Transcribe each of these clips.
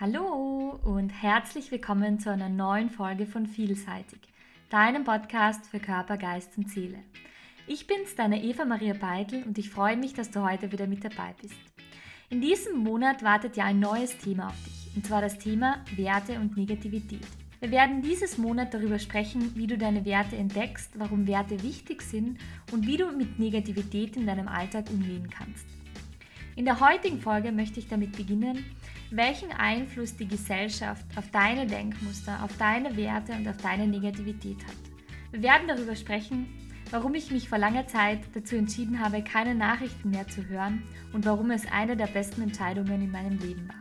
Hallo und herzlich willkommen zu einer neuen Folge von Vielseitig, deinem Podcast für Körper, Geist und Seele. Ich bin's, deine Eva Maria Beitel und ich freue mich, dass du heute wieder mit dabei bist. In diesem Monat wartet ja ein neues Thema auf dich, und zwar das Thema Werte und Negativität. Wir werden dieses Monat darüber sprechen, wie du deine Werte entdeckst, warum Werte wichtig sind und wie du mit Negativität in deinem Alltag umgehen kannst. In der heutigen Folge möchte ich damit beginnen, welchen Einfluss die Gesellschaft auf deine Denkmuster, auf deine Werte und auf deine Negativität hat. Wir werden darüber sprechen, warum ich mich vor langer Zeit dazu entschieden habe, keine Nachrichten mehr zu hören und warum es eine der besten Entscheidungen in meinem Leben war.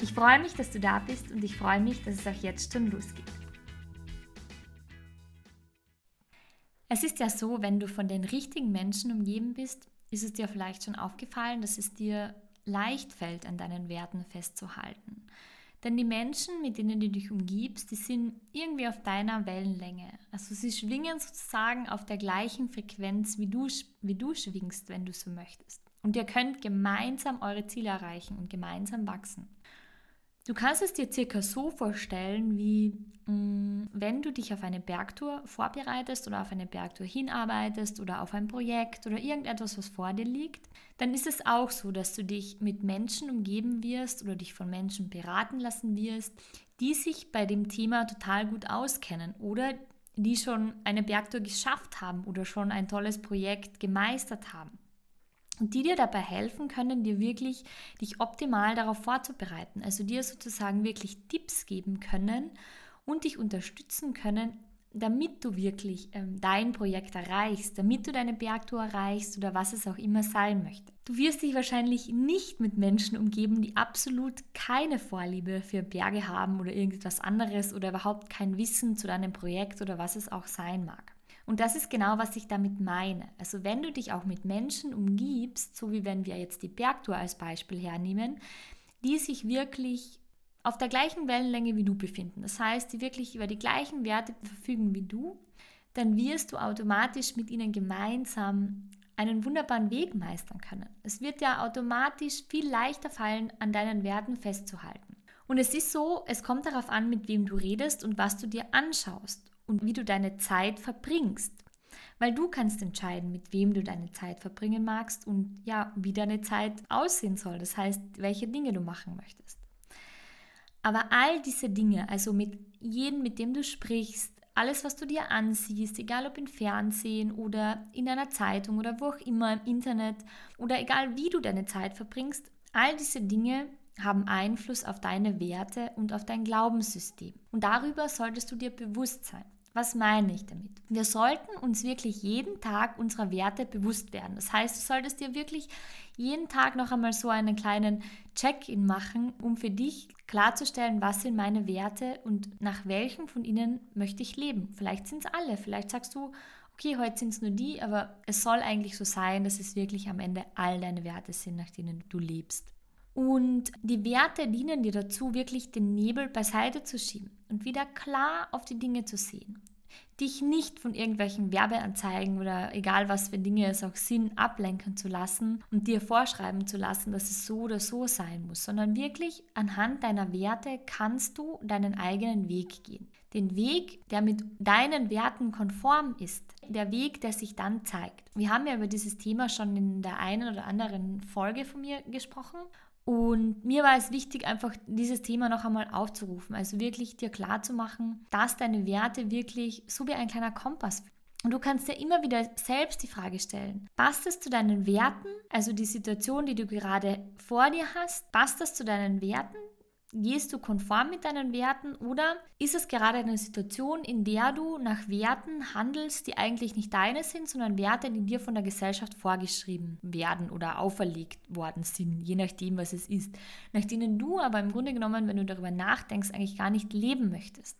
Ich freue mich, dass du da bist und ich freue mich, dass es auch jetzt schon losgeht. Es ist ja so, wenn du von den richtigen Menschen umgeben bist, ist es dir vielleicht schon aufgefallen, dass es dir leicht fällt, an deinen Werten festzuhalten. Denn die Menschen, mit denen du dich umgibst, die sind irgendwie auf deiner Wellenlänge. Also sie schwingen sozusagen auf der gleichen Frequenz, wie du, wie du schwingst, wenn du so möchtest. Und ihr könnt gemeinsam eure Ziele erreichen und gemeinsam wachsen. Du kannst es dir circa so vorstellen, wie mh, mm, wenn du dich auf eine Bergtour vorbereitest oder auf eine Bergtour hinarbeitest oder auf ein Projekt oder irgendetwas, was vor dir liegt, dann ist es auch so, dass du dich mit Menschen umgeben wirst oder dich von Menschen beraten lassen wirst, die sich bei dem Thema total gut auskennen oder die schon eine Bergtour geschafft haben oder schon ein tolles Projekt gemeistert haben die dir dabei helfen können, dir wirklich dich optimal darauf vorzubereiten. Also dir sozusagen wirklich Tipps geben können und dich unterstützen können, damit du wirklich ähm, dein Projekt erreichst, damit du deine Bergtour erreichst oder was es auch immer sein möchte. Du wirst dich wahrscheinlich nicht mit Menschen umgeben, die absolut keine Vorliebe für Berge haben oder irgendetwas anderes oder überhaupt kein Wissen zu deinem Projekt oder was es auch sein mag. Und das ist genau, was ich damit meine. Also wenn du dich auch mit Menschen umgibst, so wie wenn wir jetzt die Bergtour als Beispiel hernehmen, die sich wirklich auf der gleichen Wellenlänge wie du befinden, das heißt, die wirklich über die gleichen Werte verfügen wie du, dann wirst du automatisch mit ihnen gemeinsam einen wunderbaren Weg meistern können. Es wird ja automatisch viel leichter fallen, an deinen Werten festzuhalten. Und es ist so, es kommt darauf an, mit wem du redest und was du dir anschaust und wie du deine Zeit verbringst. Weil du kannst entscheiden, mit wem du deine Zeit verbringen magst und ja, wie deine Zeit aussehen soll. Das heißt, welche Dinge du machen möchtest. Aber all diese Dinge, also mit jedem, mit dem du sprichst, alles, was du dir ansiehst, egal ob im Fernsehen oder in einer Zeitung oder wo auch immer im Internet oder egal wie du deine Zeit verbringst, all diese Dinge haben Einfluss auf deine Werte und auf dein Glaubenssystem. Und darüber solltest du dir bewusst sein. Was meine ich damit? Wir sollten uns wirklich jeden Tag unserer Werte bewusst werden. Das heißt, du solltest dir wirklich jeden Tag noch einmal so einen kleinen Check-in machen, um für dich klarzustellen, was sind meine Werte und nach welchen von ihnen möchte ich leben. Vielleicht sind es alle, vielleicht sagst du, okay, heute sind es nur die, aber es soll eigentlich so sein, dass es wirklich am Ende all deine Werte sind, nach denen du lebst. Und die Werte dienen dir dazu, wirklich den Nebel beiseite zu schieben und wieder klar auf die Dinge zu sehen. Dich nicht von irgendwelchen Werbeanzeigen oder egal was für Dinge es auch sind, ablenken zu lassen und dir vorschreiben zu lassen, dass es so oder so sein muss, sondern wirklich anhand deiner Werte kannst du deinen eigenen Weg gehen. Den Weg, der mit deinen Werten konform ist, der Weg, der sich dann zeigt. Wir haben ja über dieses Thema schon in der einen oder anderen Folge von mir gesprochen und mir war es wichtig, einfach dieses Thema noch einmal aufzurufen. Also wirklich dir klar zu machen, dass deine Werte wirklich so wie ein kleiner Kompass und du kannst dir immer wieder selbst die Frage stellen, passt es zu deinen Werten, also die Situation, die du gerade vor dir hast, passt das zu deinen Werten? Gehst du konform mit deinen Werten oder ist es gerade eine Situation, in der du nach Werten handelst, die eigentlich nicht deine sind, sondern Werte, die dir von der Gesellschaft vorgeschrieben werden oder auferlegt worden sind, je nachdem, was es ist, nach denen du aber im Grunde genommen, wenn du darüber nachdenkst, eigentlich gar nicht leben möchtest?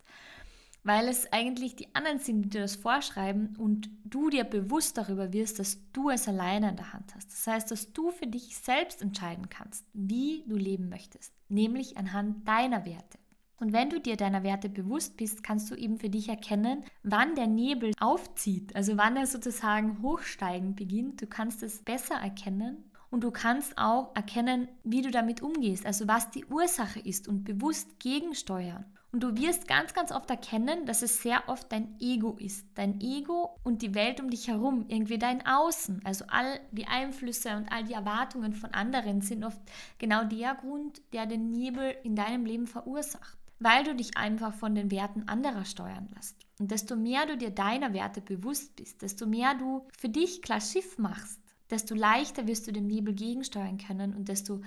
Weil es eigentlich die anderen sind, die dir das vorschreiben und du dir bewusst darüber wirst, dass du es alleine in der Hand hast. Das heißt, dass du für dich selbst entscheiden kannst, wie du leben möchtest, nämlich anhand deiner Werte. Und wenn du dir deiner Werte bewusst bist, kannst du eben für dich erkennen, wann der Nebel aufzieht, also wann er sozusagen hochsteigen beginnt. Du kannst es besser erkennen und du kannst auch erkennen, wie du damit umgehst, also was die Ursache ist und bewusst gegensteuern. Und du wirst ganz, ganz oft erkennen, dass es sehr oft dein Ego ist. Dein Ego und die Welt um dich herum, irgendwie dein Außen. Also all die Einflüsse und all die Erwartungen von anderen sind oft genau der Grund, der den Nebel in deinem Leben verursacht. Weil du dich einfach von den Werten anderer steuern lässt. Und desto mehr du dir deiner Werte bewusst bist, desto mehr du für dich klar Schiff machst, desto leichter wirst du dem Nebel gegensteuern können und desto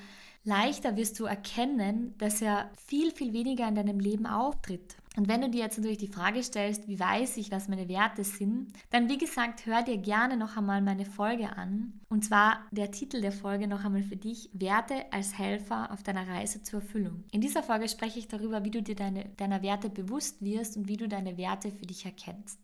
leichter wirst du erkennen, dass er viel, viel weniger in deinem Leben auftritt. Und wenn du dir jetzt natürlich die Frage stellst, wie weiß ich, was meine Werte sind, dann wie gesagt, hör dir gerne noch einmal meine Folge an. Und zwar der Titel der Folge noch einmal für dich, Werte als Helfer auf deiner Reise zur Erfüllung. In dieser Folge spreche ich darüber, wie du dir deine, deiner Werte bewusst wirst und wie du deine Werte für dich erkennst.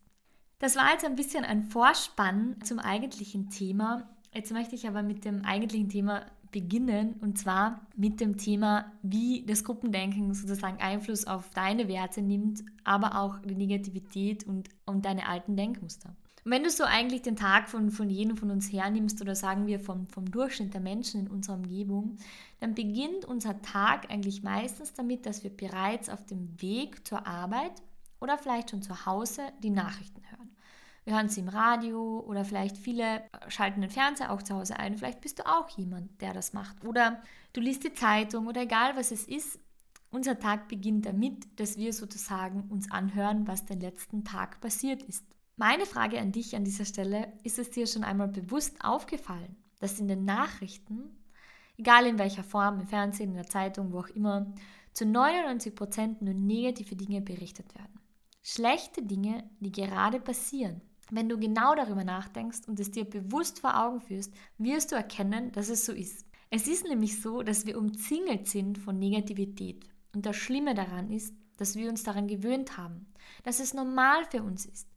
Das war jetzt ein bisschen ein Vorspann zum eigentlichen Thema. Jetzt möchte ich aber mit dem eigentlichen Thema beginnen und zwar mit dem Thema, wie das Gruppendenken sozusagen Einfluss auf deine Werte nimmt, aber auch die Negativität und, und deine alten Denkmuster. Und wenn du so eigentlich den Tag von, von jedem von uns hernimmst oder sagen wir vom, vom Durchschnitt der Menschen in unserer Umgebung, dann beginnt unser Tag eigentlich meistens damit, dass wir bereits auf dem Weg zur Arbeit oder vielleicht schon zu Hause die Nachrichten hören. Wir hören sie im Radio oder vielleicht viele schalten den Fernseher auch zu Hause ein. Vielleicht bist du auch jemand, der das macht. Oder du liest die Zeitung oder egal was es ist. Unser Tag beginnt damit, dass wir sozusagen uns anhören, was den letzten Tag passiert ist. Meine Frage an dich an dieser Stelle, ist es dir schon einmal bewusst aufgefallen, dass in den Nachrichten, egal in welcher Form, im Fernsehen, in der Zeitung, wo auch immer, zu 99 Prozent nur negative Dinge berichtet werden? Schlechte Dinge, die gerade passieren. Wenn du genau darüber nachdenkst und es dir bewusst vor Augen führst, wirst du erkennen, dass es so ist. Es ist nämlich so, dass wir umzingelt sind von Negativität. Und das Schlimme daran ist, dass wir uns daran gewöhnt haben, dass es normal für uns ist.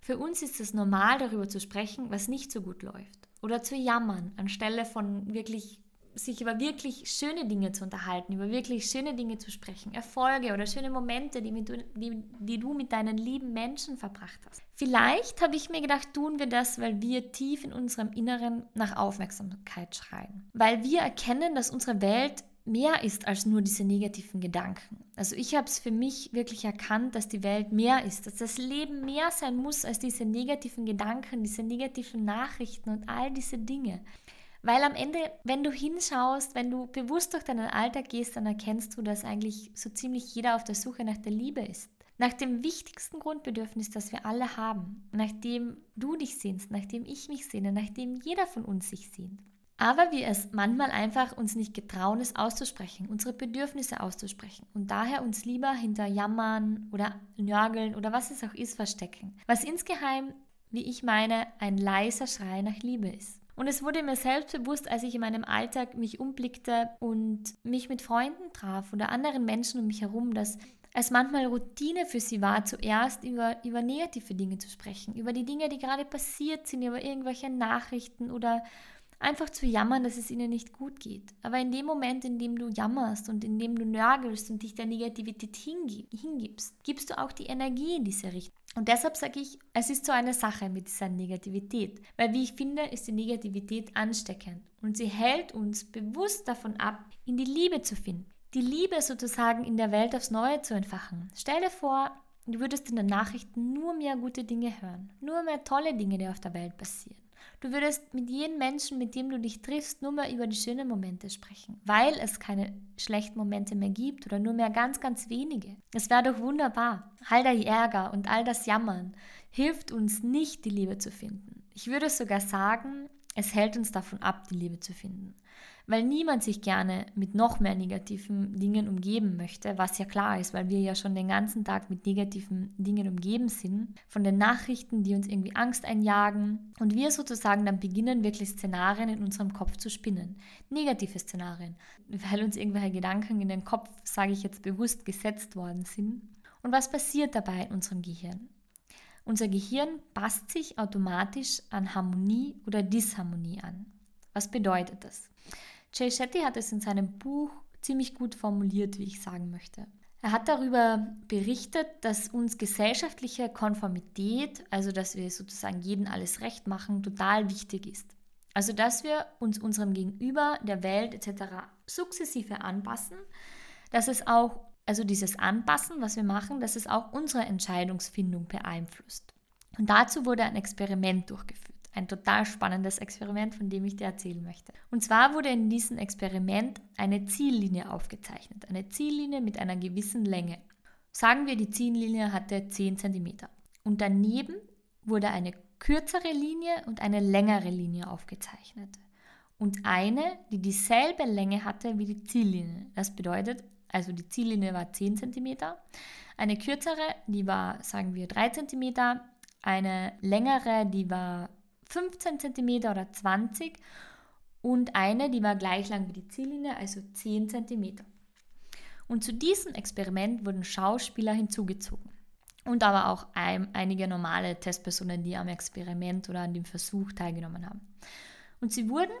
Für uns ist es normal, darüber zu sprechen, was nicht so gut läuft. Oder zu jammern, anstelle von wirklich sich über wirklich schöne Dinge zu unterhalten, über wirklich schöne Dinge zu sprechen, Erfolge oder schöne Momente, die, mit, die, die du mit deinen lieben Menschen verbracht hast. Vielleicht habe ich mir gedacht, tun wir das, weil wir tief in unserem Inneren nach Aufmerksamkeit schreien. Weil wir erkennen, dass unsere Welt mehr ist als nur diese negativen Gedanken. Also ich habe es für mich wirklich erkannt, dass die Welt mehr ist, dass das Leben mehr sein muss als diese negativen Gedanken, diese negativen Nachrichten und all diese Dinge. Weil am Ende, wenn du hinschaust, wenn du bewusst durch deinen Alltag gehst, dann erkennst du, dass eigentlich so ziemlich jeder auf der Suche nach der Liebe ist. Nach dem wichtigsten Grundbedürfnis, das wir alle haben. Nach dem du dich sehnst, nach dem ich mich sehne, nach dem jeder von uns sich sehnt. Aber wir es manchmal einfach uns nicht getrauen, es auszusprechen, unsere Bedürfnisse auszusprechen und daher uns lieber hinter Jammern oder Nörgeln oder was es auch ist verstecken. Was insgeheim, wie ich meine, ein leiser Schrei nach Liebe ist. Und es wurde mir selbst bewusst, als ich in meinem Alltag mich umblickte und mich mit Freunden traf oder anderen Menschen um mich herum, dass es manchmal Routine für sie war, zuerst über, über negative Dinge zu sprechen, über die Dinge, die gerade passiert sind, über irgendwelche Nachrichten oder einfach zu jammern, dass es ihnen nicht gut geht. Aber in dem Moment, in dem du jammerst und in dem du nörgelst und dich der Negativität hingibst, gibst du auch die Energie in diese Richtung. Und deshalb sage ich, es ist so eine Sache mit dieser Negativität. Weil wie ich finde, ist die Negativität ansteckend. Und sie hält uns bewusst davon ab, in die Liebe zu finden. Die Liebe sozusagen in der Welt aufs Neue zu entfachen. Stell dir vor, du würdest in den Nachrichten nur mehr gute Dinge hören. Nur mehr tolle Dinge, die auf der Welt passieren. Du würdest mit jedem Menschen, mit dem du dich triffst, nur mehr über die schönen Momente sprechen, weil es keine schlechten Momente mehr gibt oder nur mehr ganz, ganz wenige. Es wäre doch wunderbar. All der Ärger und all das Jammern hilft uns nicht, die Liebe zu finden. Ich würde sogar sagen, es hält uns davon ab, die Liebe zu finden weil niemand sich gerne mit noch mehr negativen Dingen umgeben möchte, was ja klar ist, weil wir ja schon den ganzen Tag mit negativen Dingen umgeben sind, von den Nachrichten, die uns irgendwie Angst einjagen und wir sozusagen dann beginnen, wirklich Szenarien in unserem Kopf zu spinnen, negative Szenarien, weil uns irgendwelche Gedanken in den Kopf, sage ich jetzt bewusst, gesetzt worden sind. Und was passiert dabei in unserem Gehirn? Unser Gehirn passt sich automatisch an Harmonie oder Disharmonie an. Was bedeutet das? Jay Shetty hat es in seinem Buch ziemlich gut formuliert, wie ich sagen möchte. Er hat darüber berichtet, dass uns gesellschaftliche Konformität, also dass wir sozusagen jedem alles recht machen, total wichtig ist. Also dass wir uns unserem Gegenüber, der Welt etc. sukzessive anpassen, dass es auch, also dieses Anpassen, was wir machen, dass es auch unsere Entscheidungsfindung beeinflusst. Und dazu wurde ein Experiment durchgeführt. Ein total spannendes Experiment, von dem ich dir erzählen möchte. Und zwar wurde in diesem Experiment eine Ziellinie aufgezeichnet. Eine Ziellinie mit einer gewissen Länge. Sagen wir, die Ziellinie hatte 10 cm. Und daneben wurde eine kürzere Linie und eine längere Linie aufgezeichnet. Und eine, die dieselbe Länge hatte wie die Ziellinie. Das bedeutet, also die Ziellinie war 10 cm, eine kürzere, die war, sagen wir, 3 cm, eine längere, die war 15 cm oder 20 und eine, die war gleich lang wie die Ziellinie, also 10 cm. Und zu diesem Experiment wurden Schauspieler hinzugezogen. Und aber auch ein, einige normale Testpersonen, die am Experiment oder an dem Versuch teilgenommen haben. Und sie wurden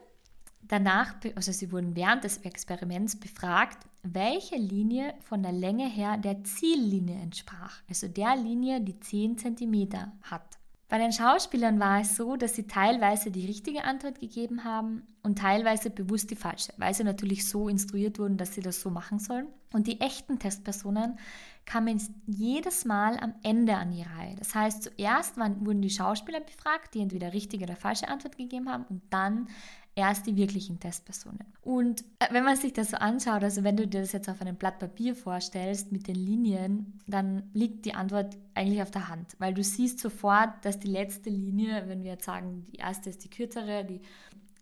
danach, also sie wurden während des Experiments befragt, welche Linie von der Länge her der Ziellinie entsprach, also der Linie, die 10 cm hat. Bei den Schauspielern war es so, dass sie teilweise die richtige Antwort gegeben haben und teilweise bewusst die falsche, weil sie natürlich so instruiert wurden, dass sie das so machen sollen. Und die echten Testpersonen kamen jedes Mal am Ende an die Reihe. Das heißt, zuerst wurden die Schauspieler befragt, die entweder richtige oder falsche Antwort gegeben haben und dann erst die wirklichen Testpersonen. Und äh, wenn man sich das so anschaut, also wenn du dir das jetzt auf einem Blatt Papier vorstellst mit den Linien, dann liegt die Antwort eigentlich auf der Hand, weil du siehst sofort, dass die letzte Linie, wenn wir jetzt sagen, die erste ist die kürzere, die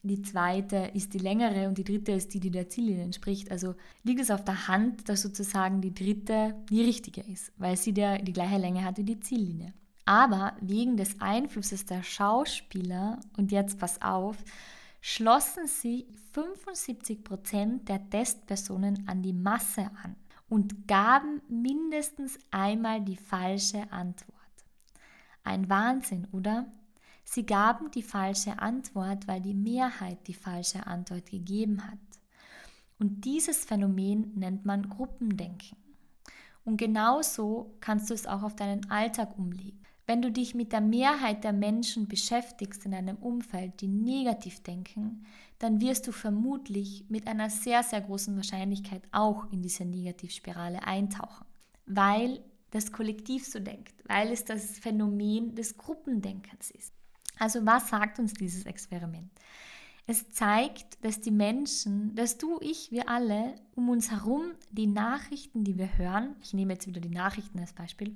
die zweite ist die längere und die dritte ist die, die der Ziellinie entspricht. Also liegt es auf der Hand, dass sozusagen die dritte die richtige ist, weil sie der, die gleiche Länge hat wie die Ziellinie. Aber wegen des Einflusses der Schauspieler, und jetzt pass auf, schlossen sich 75 Prozent der Testpersonen an die Masse an und gaben mindestens einmal die falsche Antwort. Ein Wahnsinn, oder? Sie gaben die falsche Antwort, weil die Mehrheit die falsche Antwort gegeben hat. Und dieses Phänomen nennt man Gruppendenken. Und genauso kannst du es auch auf deinen Alltag umlegen. Wenn du dich mit der Mehrheit der Menschen beschäftigst in einem Umfeld, die negativ denken, dann wirst du vermutlich mit einer sehr, sehr großen Wahrscheinlichkeit auch in diese Negativspirale eintauchen, weil das Kollektiv so denkt, weil es das Phänomen des Gruppendenkens ist. Also was sagt uns dieses Experiment? Es zeigt, dass die Menschen, dass du, ich, wir alle um uns herum die Nachrichten, die wir hören, ich nehme jetzt wieder die Nachrichten als Beispiel,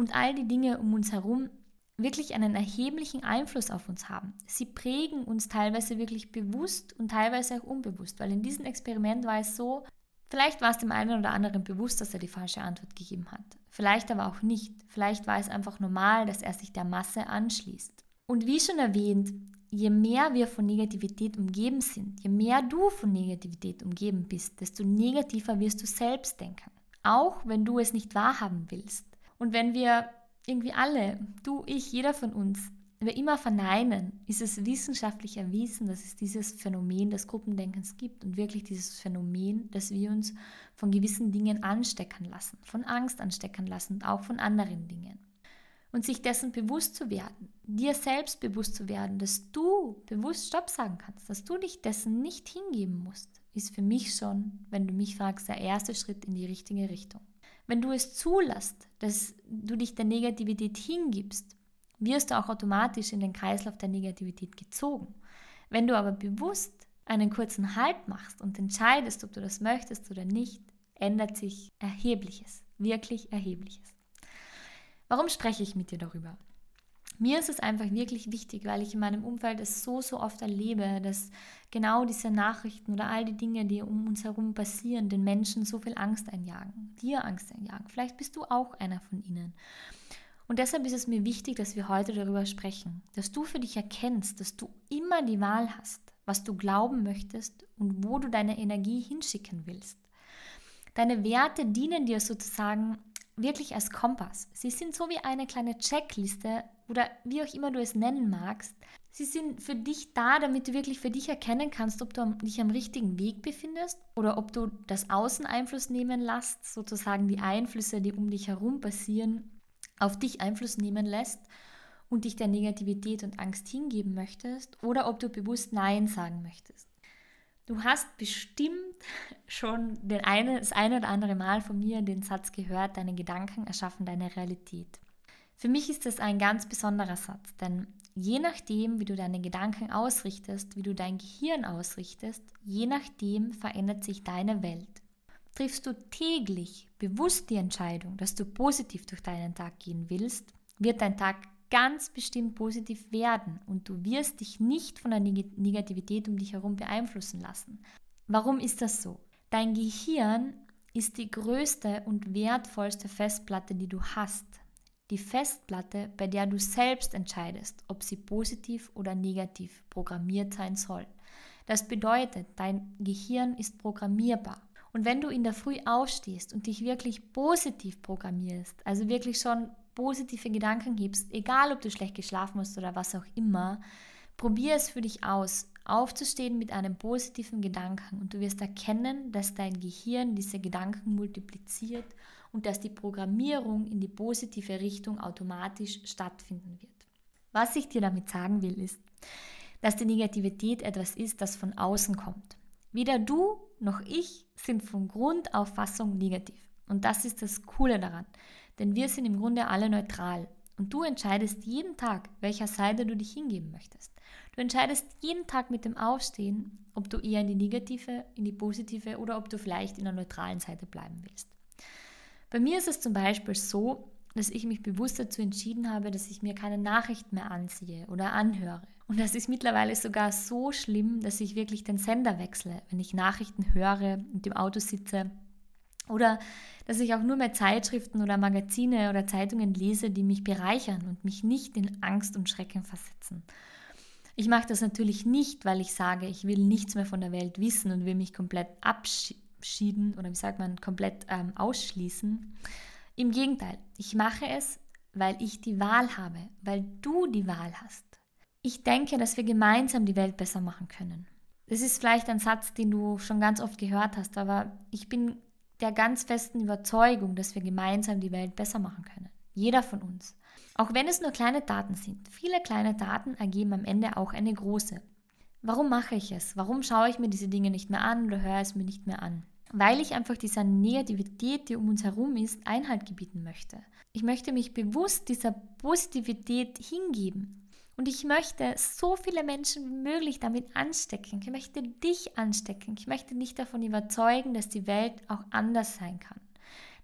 und all die Dinge um uns herum wirklich einen erheblichen Einfluss auf uns haben. Sie prägen uns teilweise wirklich bewusst und teilweise auch unbewusst, weil in diesem Experiment war es so, vielleicht war es dem einen oder anderen bewusst, dass er die falsche Antwort gegeben hat. Vielleicht aber auch nicht. Vielleicht war es einfach normal, dass er sich der Masse anschließt. Und wie schon erwähnt, je mehr wir von Negativität umgeben sind, je mehr du von Negativität umgeben bist, desto negativer wirst du selbst denken. Auch wenn du es nicht wahrhaben willst. Und wenn wir irgendwie alle, du, ich, jeder von uns, wir immer verneinen, ist es wissenschaftlich erwiesen, dass es dieses Phänomen des Gruppendenkens gibt und wirklich dieses Phänomen, dass wir uns von gewissen Dingen anstecken lassen, von Angst anstecken lassen und auch von anderen Dingen. Und sich dessen bewusst zu werden, dir selbst bewusst zu werden, dass du bewusst Stopp sagen kannst, dass du dich dessen nicht hingeben musst, ist für mich schon, wenn du mich fragst, der erste Schritt in die richtige Richtung. Wenn du es zulässt, dass du dich der Negativität hingibst, wirst du auch automatisch in den Kreislauf der Negativität gezogen. Wenn du aber bewusst einen kurzen Halt machst und entscheidest, ob du das möchtest oder nicht, ändert sich Erhebliches, wirklich Erhebliches. Warum spreche ich mit dir darüber? Mir ist es einfach wirklich wichtig, weil ich in meinem Umfeld es so, so oft erlebe, dass genau diese Nachrichten oder all die Dinge, die um uns herum passieren, den Menschen so viel Angst einjagen, dir Angst einjagen. Vielleicht bist du auch einer von ihnen. Und deshalb ist es mir wichtig, dass wir heute darüber sprechen, dass du für dich erkennst, dass du immer die Wahl hast, was du glauben möchtest und wo du deine Energie hinschicken willst. Deine Werte dienen dir sozusagen wirklich als Kompass. Sie sind so wie eine kleine Checkliste oder wie auch immer du es nennen magst. Sie sind für dich da, damit du wirklich für dich erkennen kannst, ob du dich am richtigen Weg befindest oder ob du das Außen Einfluss nehmen lässt, sozusagen die Einflüsse, die um dich herum passieren, auf dich Einfluss nehmen lässt und dich der Negativität und Angst hingeben möchtest oder ob du bewusst Nein sagen möchtest. Du hast bestimmt schon den eine, das eine oder andere Mal von mir den Satz gehört, deine Gedanken erschaffen deine Realität. Für mich ist das ein ganz besonderer Satz, denn je nachdem, wie du deine Gedanken ausrichtest, wie du dein Gehirn ausrichtest, je nachdem verändert sich deine Welt. Triffst du täglich bewusst die Entscheidung, dass du positiv durch deinen Tag gehen willst, wird dein Tag ganz bestimmt positiv werden und du wirst dich nicht von der Negativität um dich herum beeinflussen lassen. Warum ist das so? Dein Gehirn ist die größte und wertvollste Festplatte, die du hast. Die Festplatte, bei der du selbst entscheidest, ob sie positiv oder negativ programmiert sein soll. Das bedeutet, dein Gehirn ist programmierbar. Und wenn du in der Früh aufstehst und dich wirklich positiv programmierst, also wirklich schon positive Gedanken gibst, egal ob du schlecht geschlafen hast oder was auch immer, probier es für dich aus, aufzustehen mit einem positiven Gedanken und du wirst erkennen, dass dein Gehirn diese Gedanken multipliziert und dass die Programmierung in die positive Richtung automatisch stattfinden wird. Was ich dir damit sagen will, ist, dass die Negativität etwas ist, das von außen kommt. Weder du noch ich sind von Grundauffassung negativ. Und das ist das Coole daran. Denn wir sind im Grunde alle neutral. Und du entscheidest jeden Tag, welcher Seite du dich hingeben möchtest. Du entscheidest jeden Tag mit dem Aufstehen, ob du eher in die negative, in die positive oder ob du vielleicht in der neutralen Seite bleiben willst. Bei mir ist es zum Beispiel so, dass ich mich bewusst dazu entschieden habe, dass ich mir keine Nachrichten mehr ansehe oder anhöre. Und das ist mittlerweile sogar so schlimm, dass ich wirklich den Sender wechsle, wenn ich Nachrichten höre und im Auto sitze oder dass ich auch nur mehr Zeitschriften oder Magazine oder Zeitungen lese, die mich bereichern und mich nicht in Angst und Schrecken versetzen. Ich mache das natürlich nicht, weil ich sage, ich will nichts mehr von der Welt wissen und will mich komplett abschieden oder wie sagt man, komplett ähm, ausschließen. Im Gegenteil, ich mache es, weil ich die Wahl habe, weil du die Wahl hast. Ich denke, dass wir gemeinsam die Welt besser machen können. Das ist vielleicht ein Satz, den du schon ganz oft gehört hast, aber ich bin der ganz festen Überzeugung, dass wir gemeinsam die Welt besser machen können. Jeder von uns. Auch wenn es nur kleine Daten sind. Viele kleine Daten ergeben am Ende auch eine große. Warum mache ich es? Warum schaue ich mir diese Dinge nicht mehr an oder höre es mir nicht mehr an? Weil ich einfach dieser Negativität, die um uns herum ist, Einhalt gebieten möchte. Ich möchte mich bewusst dieser Positivität hingeben. Und ich möchte so viele Menschen wie möglich damit anstecken. Ich möchte dich anstecken. Ich möchte dich davon überzeugen, dass die Welt auch anders sein kann.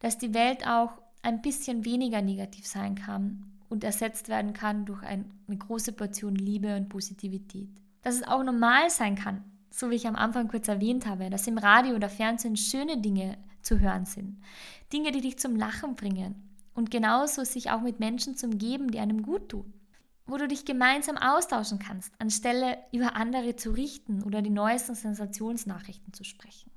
Dass die Welt auch ein bisschen weniger negativ sein kann und ersetzt werden kann durch eine große Portion Liebe und Positivität. Dass es auch normal sein kann, so wie ich am Anfang kurz erwähnt habe, dass im Radio oder Fernsehen schöne Dinge zu hören sind. Dinge, die dich zum Lachen bringen. Und genauso sich auch mit Menschen zu umgeben, die einem gut tun wo du dich gemeinsam austauschen kannst, anstelle über andere zu richten oder die neuesten Sensationsnachrichten zu sprechen.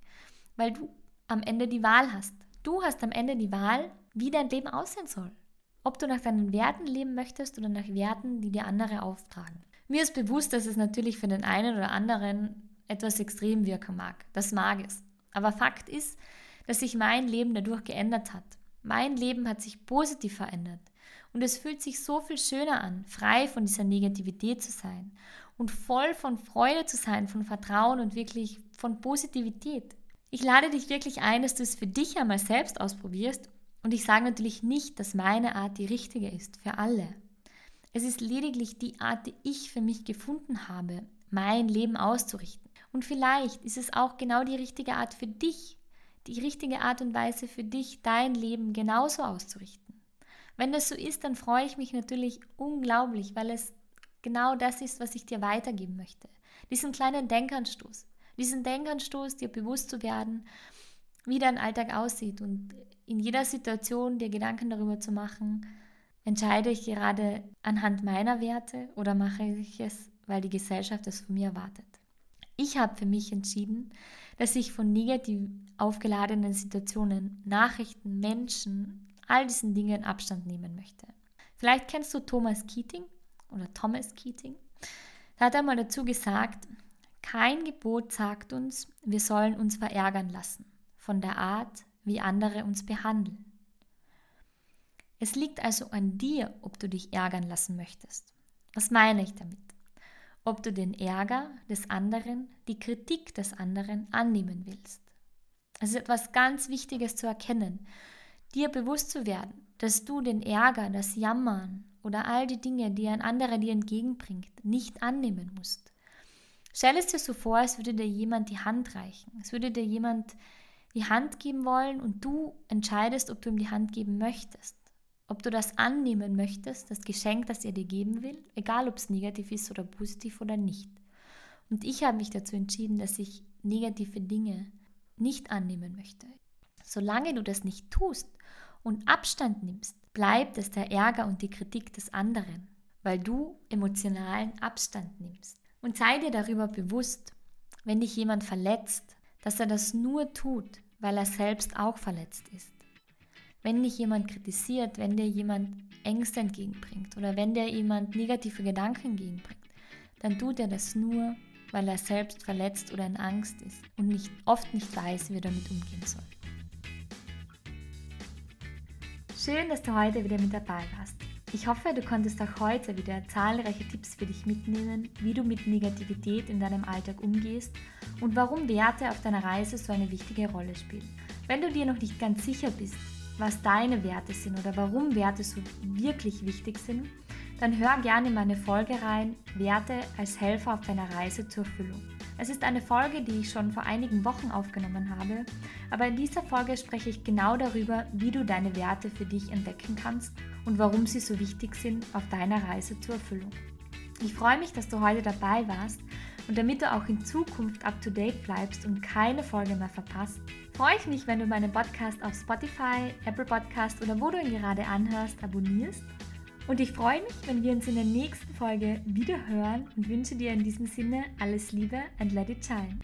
Weil du am Ende die Wahl hast. Du hast am Ende die Wahl, wie dein Leben aussehen soll. Ob du nach deinen Werten leben möchtest oder nach Werten, die dir andere auftragen. Mir ist bewusst, dass es natürlich für den einen oder anderen etwas extrem wirken mag. Das mag es. Aber Fakt ist, dass sich mein Leben dadurch geändert hat. Mein Leben hat sich positiv verändert. Und es fühlt sich so viel schöner an, frei von dieser Negativität zu sein und voll von Freude zu sein, von Vertrauen und wirklich von Positivität. Ich lade dich wirklich ein, dass du es für dich einmal selbst ausprobierst. Und ich sage natürlich nicht, dass meine Art die richtige ist für alle. Es ist lediglich die Art, die ich für mich gefunden habe, mein Leben auszurichten. Und vielleicht ist es auch genau die richtige Art für dich, die richtige Art und Weise für dich, dein Leben genauso auszurichten. Wenn das so ist, dann freue ich mich natürlich unglaublich, weil es genau das ist, was ich dir weitergeben möchte. Diesen kleinen Denkanstoß, diesen Denkanstoß, dir bewusst zu werden, wie dein Alltag aussieht und in jeder Situation dir Gedanken darüber zu machen, entscheide ich gerade anhand meiner Werte oder mache ich es, weil die Gesellschaft es von mir erwartet. Ich habe für mich entschieden, dass ich von negativ aufgeladenen Situationen, Nachrichten, Menschen, all diesen Dingen Abstand nehmen möchte. Vielleicht kennst du Thomas Keating oder Thomas Keating. Da hat er mal dazu gesagt, kein Gebot sagt uns, wir sollen uns verärgern lassen von der Art, wie andere uns behandeln. Es liegt also an dir, ob du dich ärgern lassen möchtest. Was meine ich damit? Ob du den Ärger des anderen, die Kritik des anderen annehmen willst. Es ist etwas ganz Wichtiges zu erkennen, dir bewusst zu werden, dass du den Ärger, das Jammern oder all die Dinge, die ein anderer dir entgegenbringt, nicht annehmen musst. Stell es dir so vor, als würde dir jemand die Hand reichen. Es würde dir jemand die Hand geben wollen und du entscheidest, ob du ihm die Hand geben möchtest. Ob du das annehmen möchtest, das Geschenk, das er dir geben will, egal ob es negativ ist oder positiv oder nicht. Und ich habe mich dazu entschieden, dass ich negative Dinge nicht annehmen möchte. Solange du das nicht tust und Abstand nimmst, bleibt es der Ärger und die Kritik des anderen, weil du emotionalen Abstand nimmst. Und sei dir darüber bewusst, wenn dich jemand verletzt, dass er das nur tut, weil er selbst auch verletzt ist. Wenn dich jemand kritisiert, wenn dir jemand Ängste entgegenbringt oder wenn dir jemand negative Gedanken entgegenbringt, dann tut er das nur, weil er selbst verletzt oder in Angst ist und nicht, oft nicht weiß, wie er damit umgehen soll. Schön, dass du heute wieder mit dabei warst. Ich hoffe, du konntest auch heute wieder zahlreiche Tipps für dich mitnehmen, wie du mit Negativität in deinem Alltag umgehst und warum Werte auf deiner Reise so eine wichtige Rolle spielen. Wenn du dir noch nicht ganz sicher bist, was deine Werte sind oder warum Werte so wirklich wichtig sind, dann hör gerne in meine Folge rein, Werte als Helfer auf deiner Reise zur Erfüllung. Es ist eine Folge, die ich schon vor einigen Wochen aufgenommen habe, aber in dieser Folge spreche ich genau darüber, wie du deine Werte für dich entdecken kannst und warum sie so wichtig sind auf deiner Reise zur Erfüllung. Ich freue mich, dass du heute dabei warst und damit du auch in Zukunft up-to-date bleibst und keine Folge mehr verpasst, freue ich mich, wenn du meinen Podcast auf Spotify, Apple Podcast oder wo du ihn gerade anhörst, abonnierst und ich freue mich, wenn wir uns in der nächsten Folge wieder hören und wünsche dir in diesem Sinne alles Liebe and let it shine.